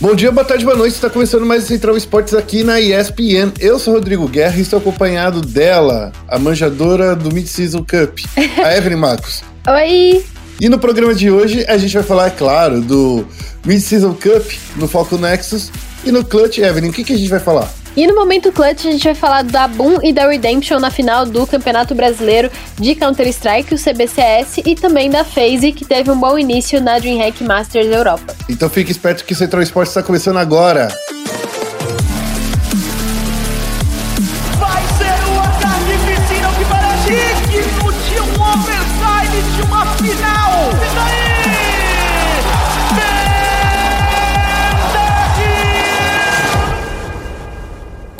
Bom dia, boa tarde, boa noite. Está começando mais o Central Esportes aqui na ESPN. Eu sou Rodrigo Guerra e estou acompanhado dela, a manjadora do Mid-Season Cup, a Evelyn Marcos. Oi! E no programa de hoje a gente vai falar, é claro, do Mid-Season Cup no Falcon Nexus e no Clutch. Evelyn, o que, que a gente vai falar? E no momento clutch a gente vai falar da Boom e da Redemption na final do Campeonato Brasileiro de Counter-Strike, o CBCS, e também da FaZe, que teve um bom início na DreamHack Masters Europa. Então fique esperto que o Central Esportes está começando agora.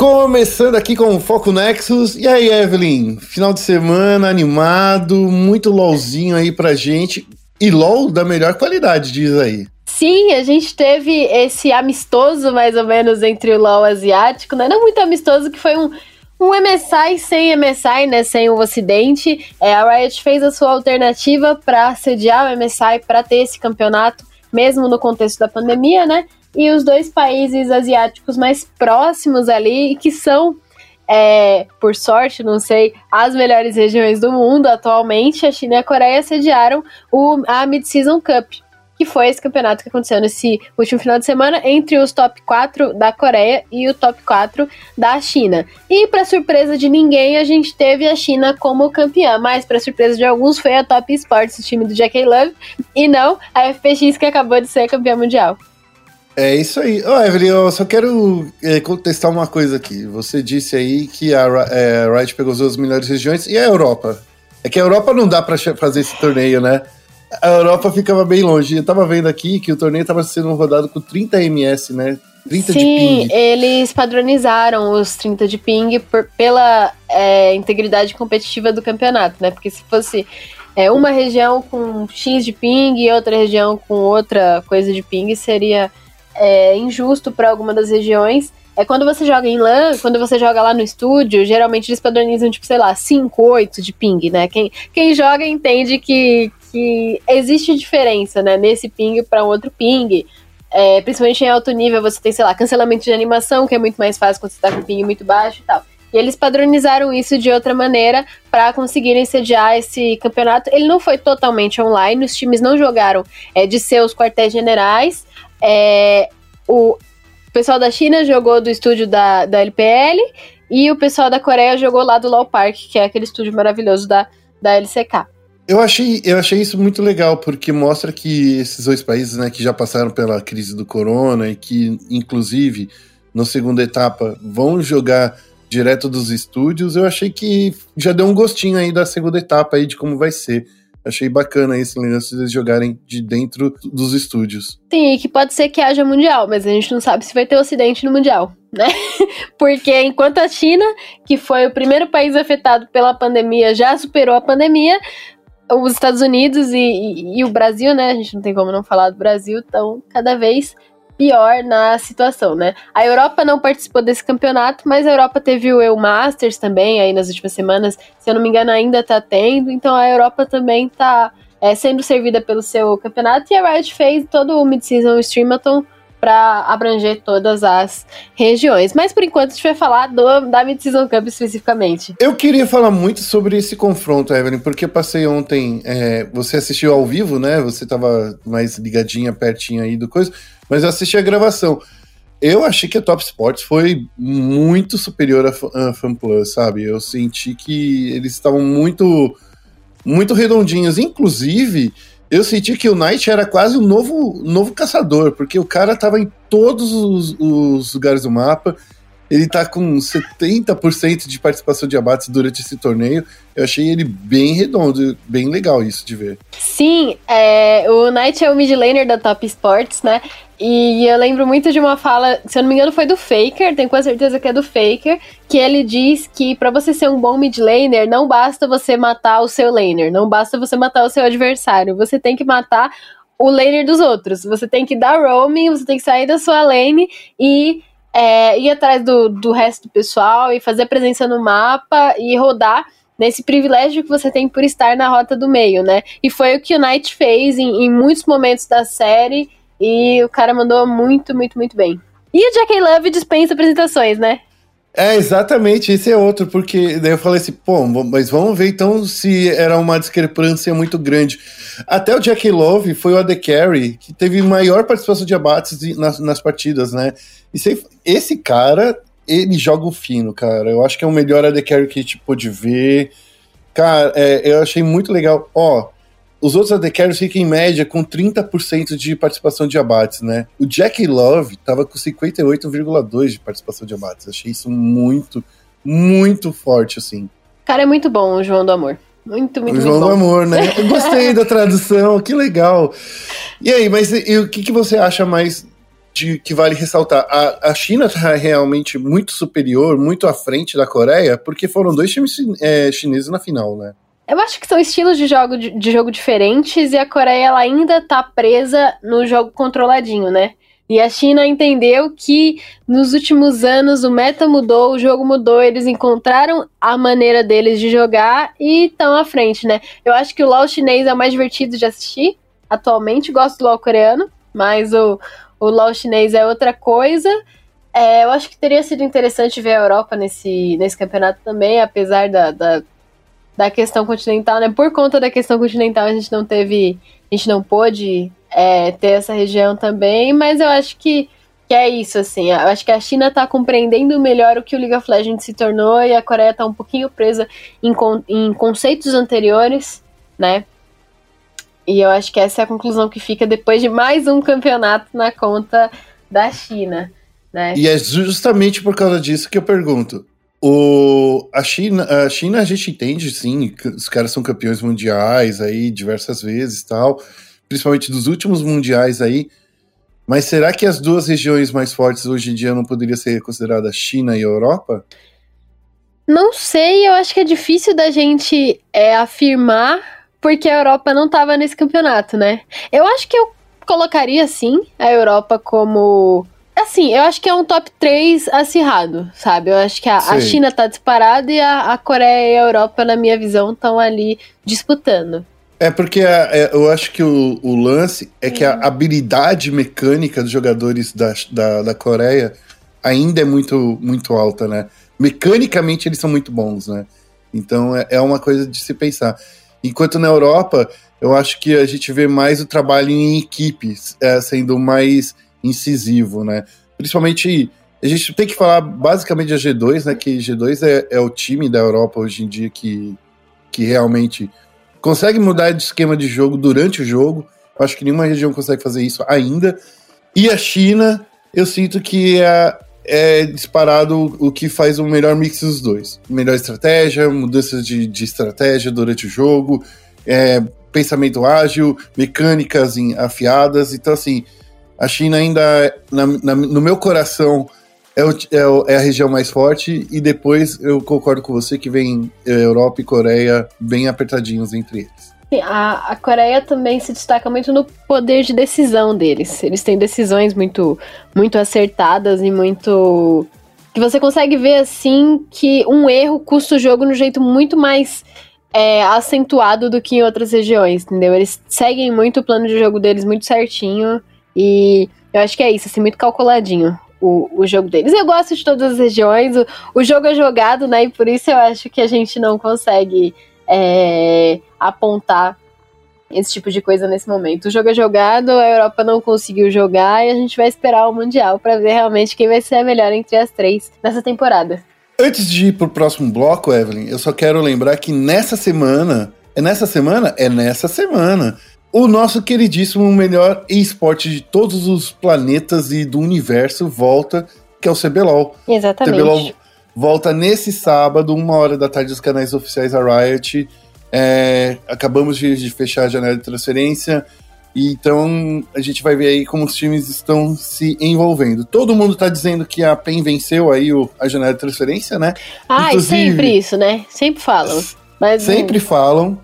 Começando aqui com o Foco Nexus. E aí, Evelyn? Final de semana animado, muito LOLzinho aí pra gente. E LOL da melhor qualidade, diz aí. Sim, a gente teve esse amistoso, mais ou menos, entre o LoL asiático, né? Não muito amistoso, que foi um, um MSI sem MSI, né? Sem o Ocidente. É, a Riot fez a sua alternativa para sediar o MSI, para ter esse campeonato, mesmo no contexto da pandemia, né? E os dois países asiáticos mais próximos ali, que são, é, por sorte, não sei, as melhores regiões do mundo atualmente, a China e a Coreia sediaram o, a Mid-Season Cup que foi esse campeonato que aconteceu nesse último final de semana entre os top 4 da Coreia e o top 4 da China. E para surpresa de ninguém, a gente teve a China como campeã, mas para surpresa de alguns foi a Top Sports, o time do Jackie Love, e não a FPX que acabou de ser campeã mundial. É isso aí. Ô, Evelyn, eu só quero é, contestar uma coisa aqui. Você disse aí que a, é, Riot pegou as duas melhores regiões e a Europa. É que a Europa não dá para fazer esse torneio, né? A Europa ficava bem longe. Eu tava vendo aqui que o torneio tava sendo rodado com 30 ms, né? 30 Sim, de ping. eles padronizaram os 30 de ping por, pela é, integridade competitiva do campeonato, né? Porque se fosse é, uma região com X de ping e outra região com outra coisa de ping, seria é, injusto para alguma das regiões. É quando você joga em LAN, quando você joga lá no estúdio, geralmente eles padronizam, tipo, sei lá, 5, 8 de ping, né? Quem, quem joga entende que, que existe diferença, né? Nesse ping para um outro ping. É, principalmente em alto nível, você tem, sei lá, cancelamento de animação, que é muito mais fácil quando você tá com ping muito baixo e tal. E eles padronizaram isso de outra maneira para conseguirem sediar esse campeonato. Ele não foi totalmente online, os times não jogaram é, de seus quartéis generais. É, o pessoal da China jogou do estúdio da, da LPL e o pessoal da Coreia jogou lá do Law Park, que é aquele estúdio maravilhoso da, da LCK. Eu achei, eu achei isso muito legal, porque mostra que esses dois países, né, que já passaram pela crise do corona e que, inclusive, na segunda etapa, vão jogar direto dos estúdios, eu achei que já deu um gostinho aí da segunda etapa aí de como vai ser. Achei bacana esse lance de eles jogarem de dentro dos estúdios. Sim, que pode ser que haja mundial, mas a gente não sabe se vai ter ocidente no mundial, né? Porque enquanto a China, que foi o primeiro país afetado pela pandemia, já superou a pandemia, os Estados Unidos e, e, e, o Brasil, né? A gente não tem como não falar do Brasil, estão cada vez pior na situação, né? A Europa não participou desse campeonato, mas a Europa teve o EU Masters também aí nas últimas semanas. Se eu não me engano, ainda tá tendo. Então a Europa também tá é, sendo servida pelo seu campeonato. E a Riot fez todo o Mid-Season Streamathon para abranger todas as regiões. Mas por enquanto a gente vai falar do, da Mid-Season Cup especificamente. Eu queria falar muito sobre esse confronto, Evelyn, porque eu passei ontem. É, você assistiu ao vivo, né? Você tava mais ligadinha, pertinho aí do coisa, mas eu assisti a gravação. Eu achei que a Top Sports foi muito superior à FanPlus, sabe? Eu senti que eles estavam muito, muito redondinhos. Inclusive, eu senti que o Knight era quase um novo, novo caçador, porque o cara tava em todos os, os lugares do mapa. Ele tá com 70% de participação de abates durante esse torneio. Eu achei ele bem redondo, bem legal isso de ver. Sim, é, o Knight é o mid laner da Top Sports, né? E eu lembro muito de uma fala, se eu não me engano, foi do Faker, tenho quase certeza que é do Faker, que ele diz que para você ser um bom mid laner, não basta você matar o seu laner, não basta você matar o seu adversário, você tem que matar o laner dos outros. Você tem que dar roaming, você tem que sair da sua lane e é, ir atrás do, do resto do pessoal e fazer presença no mapa e rodar nesse privilégio que você tem por estar na rota do meio, né? E foi o que o Knight fez em, em muitos momentos da série. E o cara mandou muito, muito, muito bem. E o Jack Love dispensa apresentações, né? É, exatamente, esse é outro, porque daí eu falei assim, pô, mas vamos ver então se era uma discrepância muito grande. Até o Jack Love foi o AD Carry que teve maior participação de abates nas, nas partidas, né? E se, esse cara, ele joga o fino, cara. Eu acho que é o melhor AD Carry que a gente pôde ver. Cara, é, eu achei muito legal. Ó, os outros AD Carries ficam em média com 30% de participação de abates, né? O Jack Love tava com 58,2% de participação de abates. Achei isso muito, muito forte, assim. Cara, é muito bom o João do Amor. Muito, muito, o João muito do Amor, né? Eu gostei da tradução, que legal. E aí, mas e, e, o que, que você acha mais de que vale ressaltar? A, a China tá realmente muito superior, muito à frente da Coreia, porque foram dois times é, chineses na final, né? Eu acho que são estilos de jogo, de, de jogo diferentes e a Coreia ela ainda tá presa no jogo controladinho, né? E a China entendeu que nos últimos anos o meta mudou, o jogo mudou, eles encontraram a maneira deles de jogar e estão à frente, né? Eu acho que o LoL chinês é o mais divertido de assistir atualmente, gosto do LoL coreano, mas o, o LoL chinês é outra coisa. É, eu acho que teria sido interessante ver a Europa nesse, nesse campeonato também, apesar da, da da questão continental, né? Por conta da questão continental, a gente não teve, a gente não pôde é, ter essa região também, mas eu acho que, que é isso, assim. Eu acho que a China está compreendendo melhor o que o League of Legends se tornou e a Coreia está um pouquinho presa em, em conceitos anteriores, né? E eu acho que essa é a conclusão que fica depois de mais um campeonato na conta da China. Né? E é justamente por causa disso que eu pergunto: o, a, China, a China a gente entende, sim, os caras são campeões mundiais aí diversas vezes tal, principalmente dos últimos mundiais aí. Mas será que as duas regiões mais fortes hoje em dia não poderiam ser consideradas China e Europa? Não sei, eu acho que é difícil da gente é, afirmar, porque a Europa não estava nesse campeonato, né? Eu acho que eu colocaria, sim, a Europa como Assim, eu acho que é um top 3 acirrado, sabe? Eu acho que a, a China tá disparada e a, a, Coreia e a Europa, na minha visão, estão ali disputando. É porque a, é, eu acho que o, o lance é que a habilidade mecânica dos jogadores da, da, da Coreia ainda é muito, muito alta, né? Mecanicamente eles são muito bons, né? Então é, é uma coisa de se pensar. Enquanto na Europa, eu acho que a gente vê mais o trabalho em equipes é, sendo mais incisivo, né? Principalmente, a gente tem que falar basicamente da G2, né? Que G2 é, é o time da Europa hoje em dia que, que realmente consegue mudar de esquema de jogo durante o jogo. Eu acho que nenhuma região consegue fazer isso ainda. E a China, eu sinto que é, é disparado o que faz o melhor mix dos dois. Melhor estratégia, mudanças de, de estratégia durante o jogo, é, pensamento ágil, mecânicas afiadas. Então, assim, a China ainda, na, na, no meu coração, é, o, é, o, é, a região mais forte, e depois eu concordo com você que vem é, Europa e Coreia bem apertadinhos entre eles. Sim, a, a Coreia também se destaca muito no poder de decisão deles. Eles têm decisões muito, muito acertadas e muito. que você consegue ver assim que um erro custa o jogo no jeito muito mais é, acentuado do que em outras regiões, entendeu? Eles seguem muito o plano de jogo deles muito certinho. E eu acho que é isso, assim, muito calculadinho o, o jogo deles. Eu gosto de todas as regiões, o, o jogo é jogado, né? E por isso eu acho que a gente não consegue é, apontar esse tipo de coisa nesse momento. O jogo é jogado, a Europa não conseguiu jogar e a gente vai esperar o Mundial para ver realmente quem vai ser a melhor entre as três nessa temporada. Antes de ir pro próximo bloco, Evelyn, eu só quero lembrar que nessa semana. É nessa semana? É nessa semana o nosso queridíssimo melhor esporte de todos os planetas e do universo volta, que é o CBLOL. Exatamente. O CBLOL volta nesse sábado, uma hora da tarde, dos canais oficiais da Riot. É, acabamos de, de, fechar a janela de transferência. Então a gente vai ver aí como os times estão se envolvendo. Todo mundo está dizendo que a PEN venceu aí o, a janela de transferência, né? Ah, sempre isso, né? Sempre falam. Mas, sempre hum. falam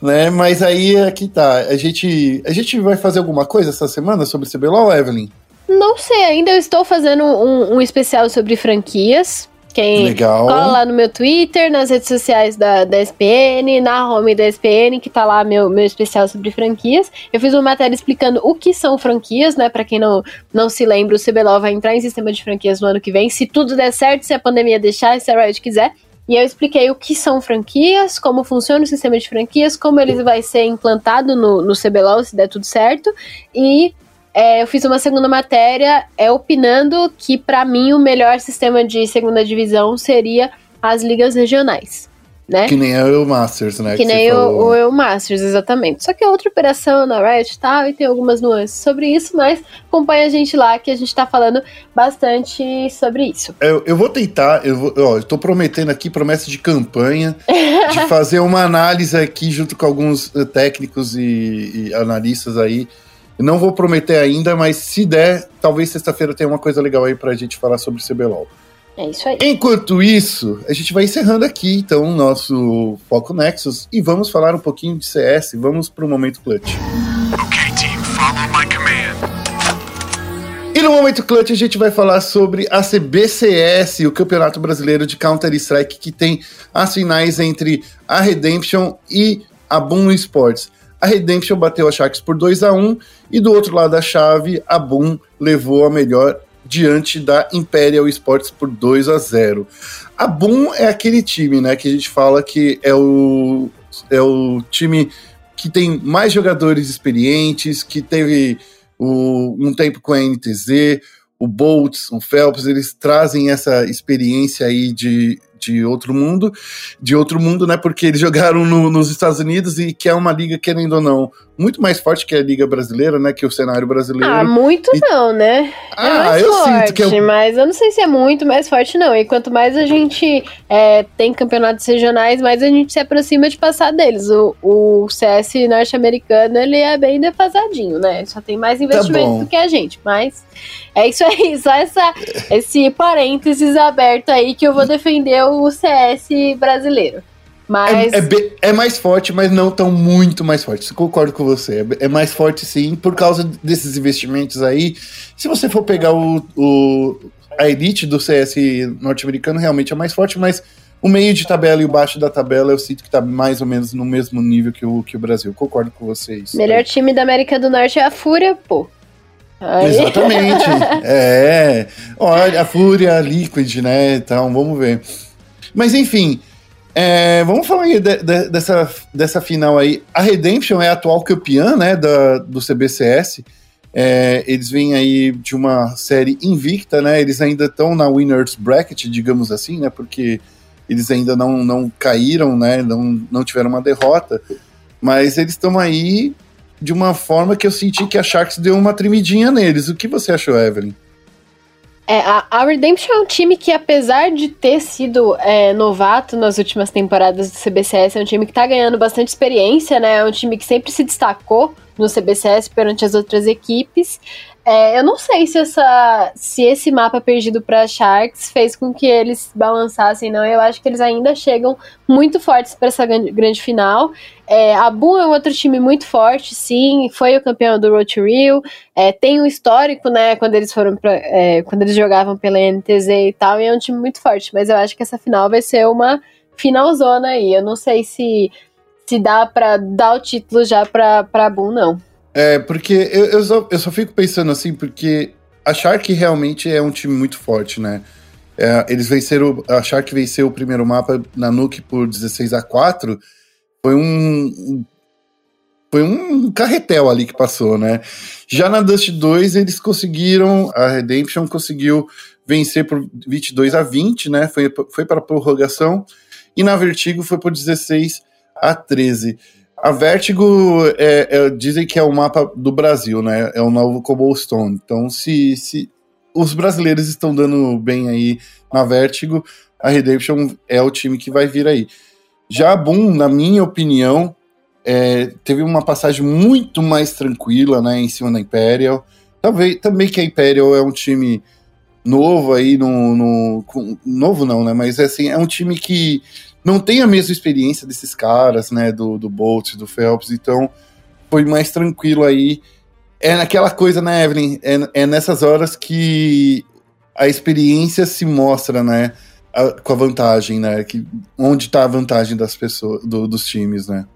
né? Mas aí aqui tá. A gente, a gente vai fazer alguma coisa essa semana sobre CBLOL, Evelyn? Não sei, ainda eu estou fazendo um, um especial sobre franquias. Quem Legal. cola lá no meu Twitter, nas redes sociais da, da SPN, na home da SPN, que tá lá meu, meu especial sobre franquias. Eu fiz uma matéria explicando o que são franquias, né? Pra quem não, não se lembra, o CBLOL vai entrar em sistema de franquias no ano que vem, se tudo der certo, se a pandemia deixar, se a Riot quiser. E eu expliquei o que são franquias, como funciona o sistema de franquias, como ele vai ser implantado no, no CBLOL, se der tudo certo. E é, eu fiz uma segunda matéria é, opinando que, para mim, o melhor sistema de segunda divisão seria as ligas regionais. Né? Que nem o Masters, né? Que, nem o, o EU Masters, exatamente. Só que é outra operação na Riot e tal, e tem algumas nuances sobre isso, mas acompanha a gente lá que a gente tá falando bastante sobre isso. Eu, eu vou tentar, eu, vou, ó, eu tô prometendo aqui promessa de campanha, de fazer uma análise aqui junto com alguns uh, técnicos e, e analistas aí. Não vou prometer ainda, mas se der, talvez sexta-feira tenha uma coisa legal aí pra gente falar sobre CBLOL. É isso aí. Enquanto isso, a gente vai encerrando aqui, então, o nosso Foco Nexus e vamos falar um pouquinho de CS. Vamos pro momento clutch. Okay, team, follow my command. E no momento clutch a gente vai falar sobre a CBCS, o Campeonato Brasileiro de Counter-Strike, que tem as finais entre a Redemption e a Boom Sports. A Redemption bateu a Sharks por 2 a 1 e do outro lado da chave, a Boom levou a melhor diante da Imperial Sports por 2 a 0. A Boom é aquele time, né, que a gente fala que é o é o time que tem mais jogadores experientes, que teve o, um tempo com a NTZ, o Boltz, o Phelps, eles trazem essa experiência aí de, de outro mundo, de outro mundo, né? Porque eles jogaram no, nos Estados Unidos e que é uma liga, querendo ou não, muito mais forte que a liga brasileira, né? Que o cenário brasileiro. Ah, muito E- não, né? Ah, é mais eu forte, sinto que é mas eu não sei se é muito mais forte, não. E quanto mais a gente é, tem campeonatos regionais, mais a gente se aproxima de passar deles. O, o CS norte-americano, ele é bem defasadinho, né? Só tem mais investimento bom. do que a gente, mas é isso aí, só essa, esse parênteses aberto aí que eu vou defender o CS brasileiro. Mas É, é be- é mais forte, mas não tão muito mais forte. Concordo com você. É, é mais forte sim, por causa desses investimentos aí. Se você for pegar o, o- a elite do CS norte-americano, realmente é mais forte, mas o meio de tabela e o baixo da tabela eu sinto que tá mais ou menos no mesmo nível que o, que o Brasil. Concordo com vocês. melhor time da América do Norte é a Fúria, pô. Aí- Exatamente. é. Olha, a Fúria, a Liquid, né? Então, vamos ver. Mas enfim, é, vamos falar aí de- de- dessa, dessa final aí. A Redemption é a atual campeã, né, da, do CBCS. É, eles vêm aí de uma série invicta, né? Eles ainda estão na winners bracket, digamos assim, né? Porque eles ainda não, não caíram, né? Não, não tiveram uma derrota. Mas eles estão aí de uma forma que eu senti que a Sharks deu uma tremidinha neles. O que você achou, Evelyn? É, a, a Redemption é um time que, apesar de ter sido é, novato nas últimas temporadas do CBCS, é um time que tá ganhando bastante experiência, né? É um time que sempre se destacou no CBCS perante as outras equipes. É, eu não sei se, essa, se esse mapa perdido para Sharks fez com que eles balançassem, não. Eu acho que eles ainda chegam muito fortes para essa grande, grande final. É, a Boom é um outro time muito forte, sim, foi o campeão do Road to Rio, é, tem um histórico, né, quando eles foram pra, é, quando eles jogavam pela NTZ e tal, e é um time muito forte, mas eu acho que essa final vai ser uma finalzona aí. Eu não sei se se dá pra dar o título já pra, pra Boom, não. É, porque eu, eu, só, eu só fico pensando assim, porque a Shark realmente é um time muito forte, né? É, eles venceram, a Shark venceu o primeiro mapa na Nuke por 16 a 4 foi um. Foi um carretel ali que passou, né? Já na Dust 2, eles conseguiram. A Redemption conseguiu vencer por 22 a 20, né? Foi, foi para a prorrogação. E na Vertigo foi por 16 a 13. A Vertigo é, é, dizem que é o mapa do Brasil, né? É o novo Cobblestone. Então, se, se os brasileiros estão dando bem aí na Vertigo, a Redemption é o time que vai vir aí. Já a Boom, na minha opinião, é, teve uma passagem muito mais tranquila, né, em cima da Imperial. Talvez também que a Imperial é um time novo aí no, no novo não, né, mas assim é um time que não tem a mesma experiência desses caras, né, do do Bolt, do Phelps, então foi mais tranquilo aí. É naquela coisa, né, Evelyn? É, é nessas horas que a experiência se mostra, né? a, com a vantagem, né? Que, onde está a vantagem das pessoas, do, dos times, né?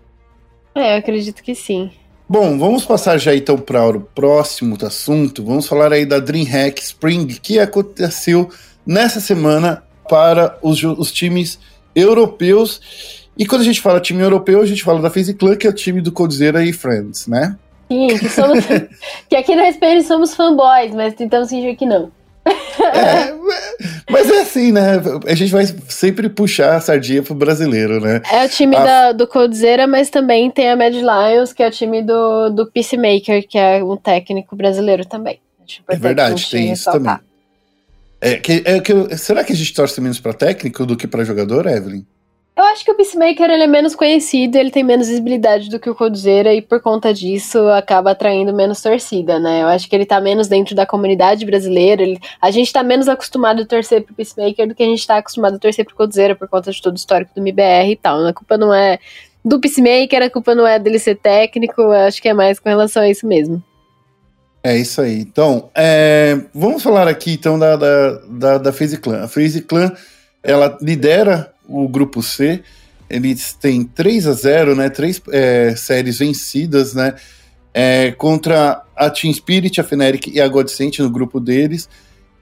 É, eu acredito que sim. Bom, vamos passar já então para o próximo assunto. Vamos falar aí da DreamHack Spring, que aconteceu nessa semana para os, os times europeus. E quando a gente fala time europeu, a gente fala da FaZe Clan, que é o time do Coldzera e Friends, né? Sim, que, somos, que aqui na SPN somos fanboys, mas tentamos fingir que não. É, mas é assim, né? A gente vai sempre puxar a sardinha pro brasileiro, né? É o time A- da, do Coldzera, mas também tem a Mad Lions, que é o time do, do Peacemaker, que é um técnico brasileiro também. É verdade, tem isso também. É, que, é que, será que a gente torce menos pra técnico do que pra jogador, Evelyn? Eu acho que o Peacemaker ele é menos conhecido, ele tem menos visibilidade do que o Coldzera e por conta disso acaba atraindo menos torcida, né? Eu acho que ele tá menos dentro da comunidade brasileira. ele- a gente tá menos acostumado a torcer pro Peacemaker do que a gente tá acostumado a torcer pro Coldzera por conta de todo o histórico do MBR e tal. A culpa não é do Peacemaker, a culpa não é dele ser técnico, eu acho que é mais com relação a isso mesmo. É isso aí. Então, é, vamos falar aqui então da, da, da, da Clan. A FaZe Clan, ela lidera o grupo C, eles têm 3 a 0 né? Três é, séries vencidas, né? É, contra a Team Spirit, a Fnatic e a Godsent no grupo deles.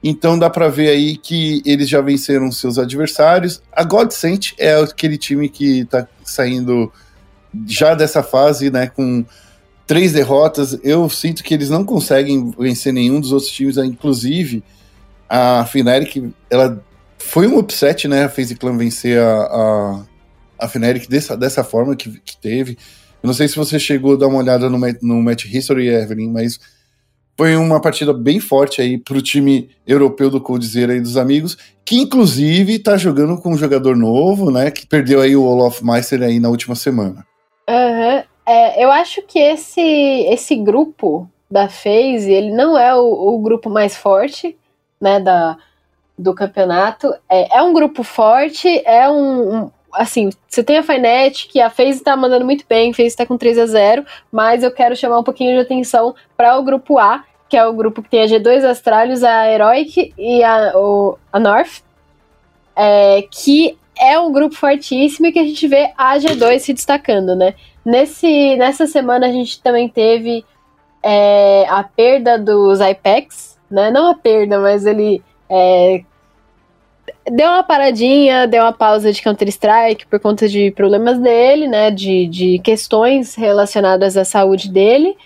Então dá pra ver aí que eles já venceram seus adversários. A Godsent é aquele time que tá saindo já dessa fase, né? Com três derrotas. Eu sinto que eles não conseguem vencer nenhum dos outros times, inclusive a Fnatic, ela foi um upset, né? A FaZe Clan vencer a, a, a Fnatic dessa, dessa forma que, que teve. Eu não sei se você chegou a dar uma olhada no, no Match History, Evelyn, mas foi uma partida bem forte aí pro time europeu do Coldzera e dos amigos, que inclusive tá jogando com um jogador novo, né? Que perdeu aí o Olaf Meister aí na última semana. Aham. É, eu acho que esse, esse grupo da FaZe, ele não é o, o grupo mais forte, né, da, do campeonato. É, é um grupo forte, é um, um- assim, você tem a Fnatic, a FaZe tá mandando muito bem, a FaZe tá com 3 a 0 mas eu quero chamar um pouquinho de atenção para o grupo A, que é o grupo que tem a G2 Astralis, a Heroic e a, o, a North, é, que é um grupo fortíssimo e que a gente vê a G2 se destacando, né? Nesse, nessa semana a gente também teve é, a perda dos IPEX, né? Não a perda, mas ele é, deu uma paradinha, deu uma pausa de Counter-Strike por conta de problemas dele, né? De, de questões relacionadas à saúde dele.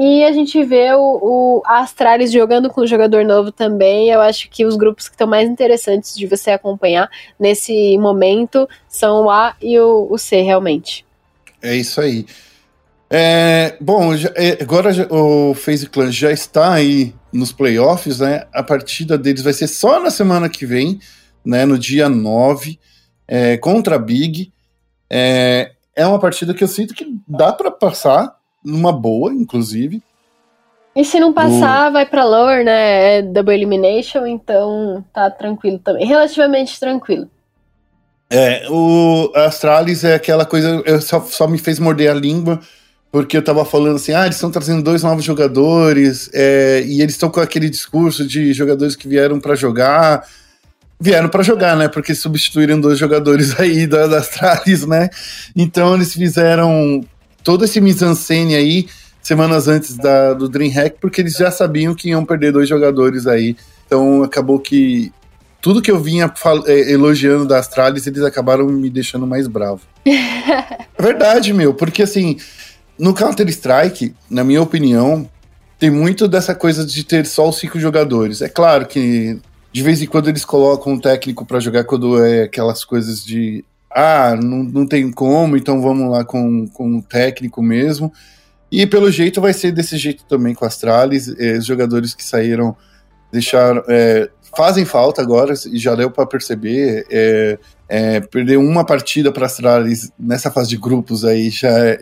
E a gente vê o, o Astralis jogando com um jogador novo também. Eu acho que os grupos que estão mais interessantes de você acompanhar nesse momento são o A e o, o C, realmente. É isso aí. É, bom, já- é, agora já- o FaZe Clan já está aí nos playoffs, né? A partida deles vai ser só na semana que vem, né? No dia 9, é, contra a Big. É, é uma partida que eu sinto que dá para passar numa boa, inclusive. E se não passar, vai pra lore, né? É double elimination, então tá tranquilo também. Relativamente tranquilo. É, o Astralis é aquela coisa, eu só, só me fez morder a língua, porque eu tava falando assim, ah, eles estão trazendo dois novos jogadores, é, e eles estão com aquele discurso de jogadores que vieram pra jogar. Vieram pra jogar, né? Porque substituíram dois jogadores aí da, da Astralis, né? Então eles fizeram todo esse mise-en-scène aí semanas antes da, do DreamHack, porque eles já sabiam que iam perder dois jogadores aí. Então acabou que tudo que eu vinha eh, elogiando da Astralis, eles acabaram me deixando mais bravo. é verdade, meu, porque assim, no Counter-Strike, na minha opinião, tem muito dessa coisa de ter só os cinco jogadores. É claro que de vez em quando eles colocam um técnico pra jogar quando é aquelas coisas de ah, não, não tem como, então vamos lá com, com o técnico mesmo. E pelo jeito vai ser desse jeito também com a Astralis. eh, os jogadores que saíram deixaram. eh, fazem falta agora, e já deu para perceber. É, é, perder uma partida para Astralis nessa fase de grupos aí já é,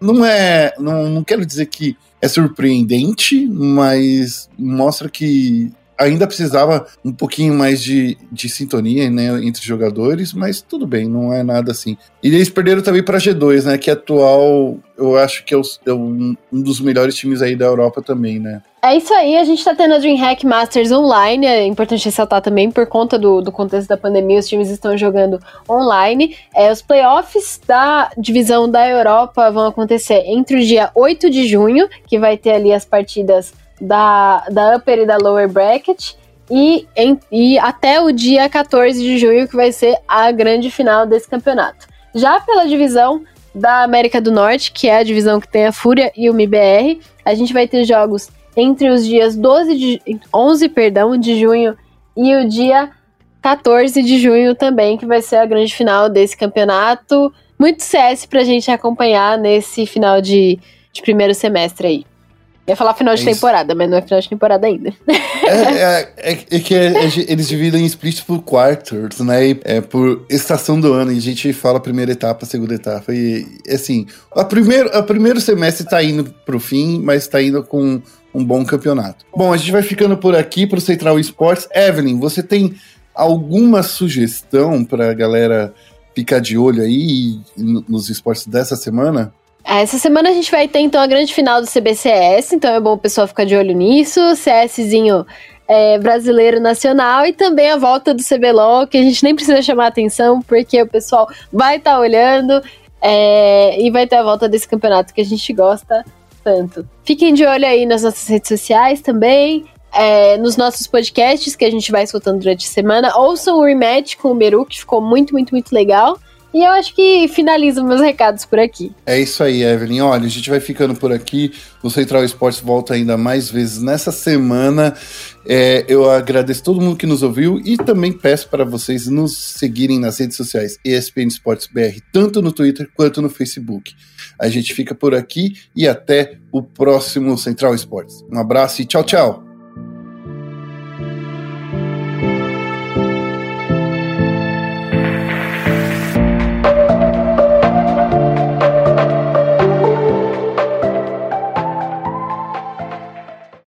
não é. Não, não quero dizer que é surpreendente, mas mostra que ainda precisava um pouquinho mais de, de sintonia né, entre jogadores, mas tudo bem, não é nada assim. E eles perderam também para G2, né? Que atual, eu acho que é, o, é um, um dos melhores times aí da Europa também, né? É isso aí, a gente tá tendo a DreamHack Masters online, é importante ressaltar também, por conta do, do contexto da pandemia, os times estão jogando online. É, os playoffs da divisão da Europa vão acontecer entre o dia 8 de junho, que vai ter ali as partidas da, da upper e da lower bracket, e, em, e até o dia 14 de junho, que vai ser a grande final desse campeonato. Já pela divisão da América do Norte, que é a divisão que tem a Fúria e o MBR, a gente vai ter jogos entre os dias 12 de 11, perdão, de junho e o dia 14 de junho também, que vai ser a grande final desse campeonato. Muito CS pra gente acompanhar nesse final de, de primeiro semestre aí. Ia falar final de é temporada, mas não é final de temporada ainda. É, é, é, que é, eles dividem em split por quarters, né? E, é por estação do ano. E a gente fala primeira etapa, segunda etapa. E assim, a primeiro, a primeiro semestre tá indo pro fim, mas tá indo com um bom campeonato. Bom, a gente vai ficando por aqui para o Central Esportes. Evelyn, você tem alguma sugestão para a galera ficar de olho aí nos esportes dessa semana? É, essa semana a gente vai ter então a grande final do CBCS, então é bom o pessoal ficar de olho nisso. CSzinho é, brasileiro nacional e também a volta do CBLOL, que a gente nem precisa chamar atenção, porque o pessoal vai estar tá olhando é, e vai ter a volta desse campeonato que a gente gosta tanto. Fiquem de olho aí nas nossas redes sociais também. É, nos nossos podcasts que a gente vai soltando durante a semana. Ouçam o rematch com o Meru, que ficou muito, muito, muito legal. E eu acho que finalizo meus recados por aqui. É isso aí, Evelyn. Olha, a gente vai ficando por aqui. O Central Esportes volta ainda mais vezes nessa semana. É, eu agradeço todo mundo que nos ouviu e também peço para vocês nos seguirem nas redes sociais ESPN Esportes BR, tanto no Twitter quanto no Facebook. A gente fica por aqui e até o próximo Central Esportes. Um abraço e tchau, tchau.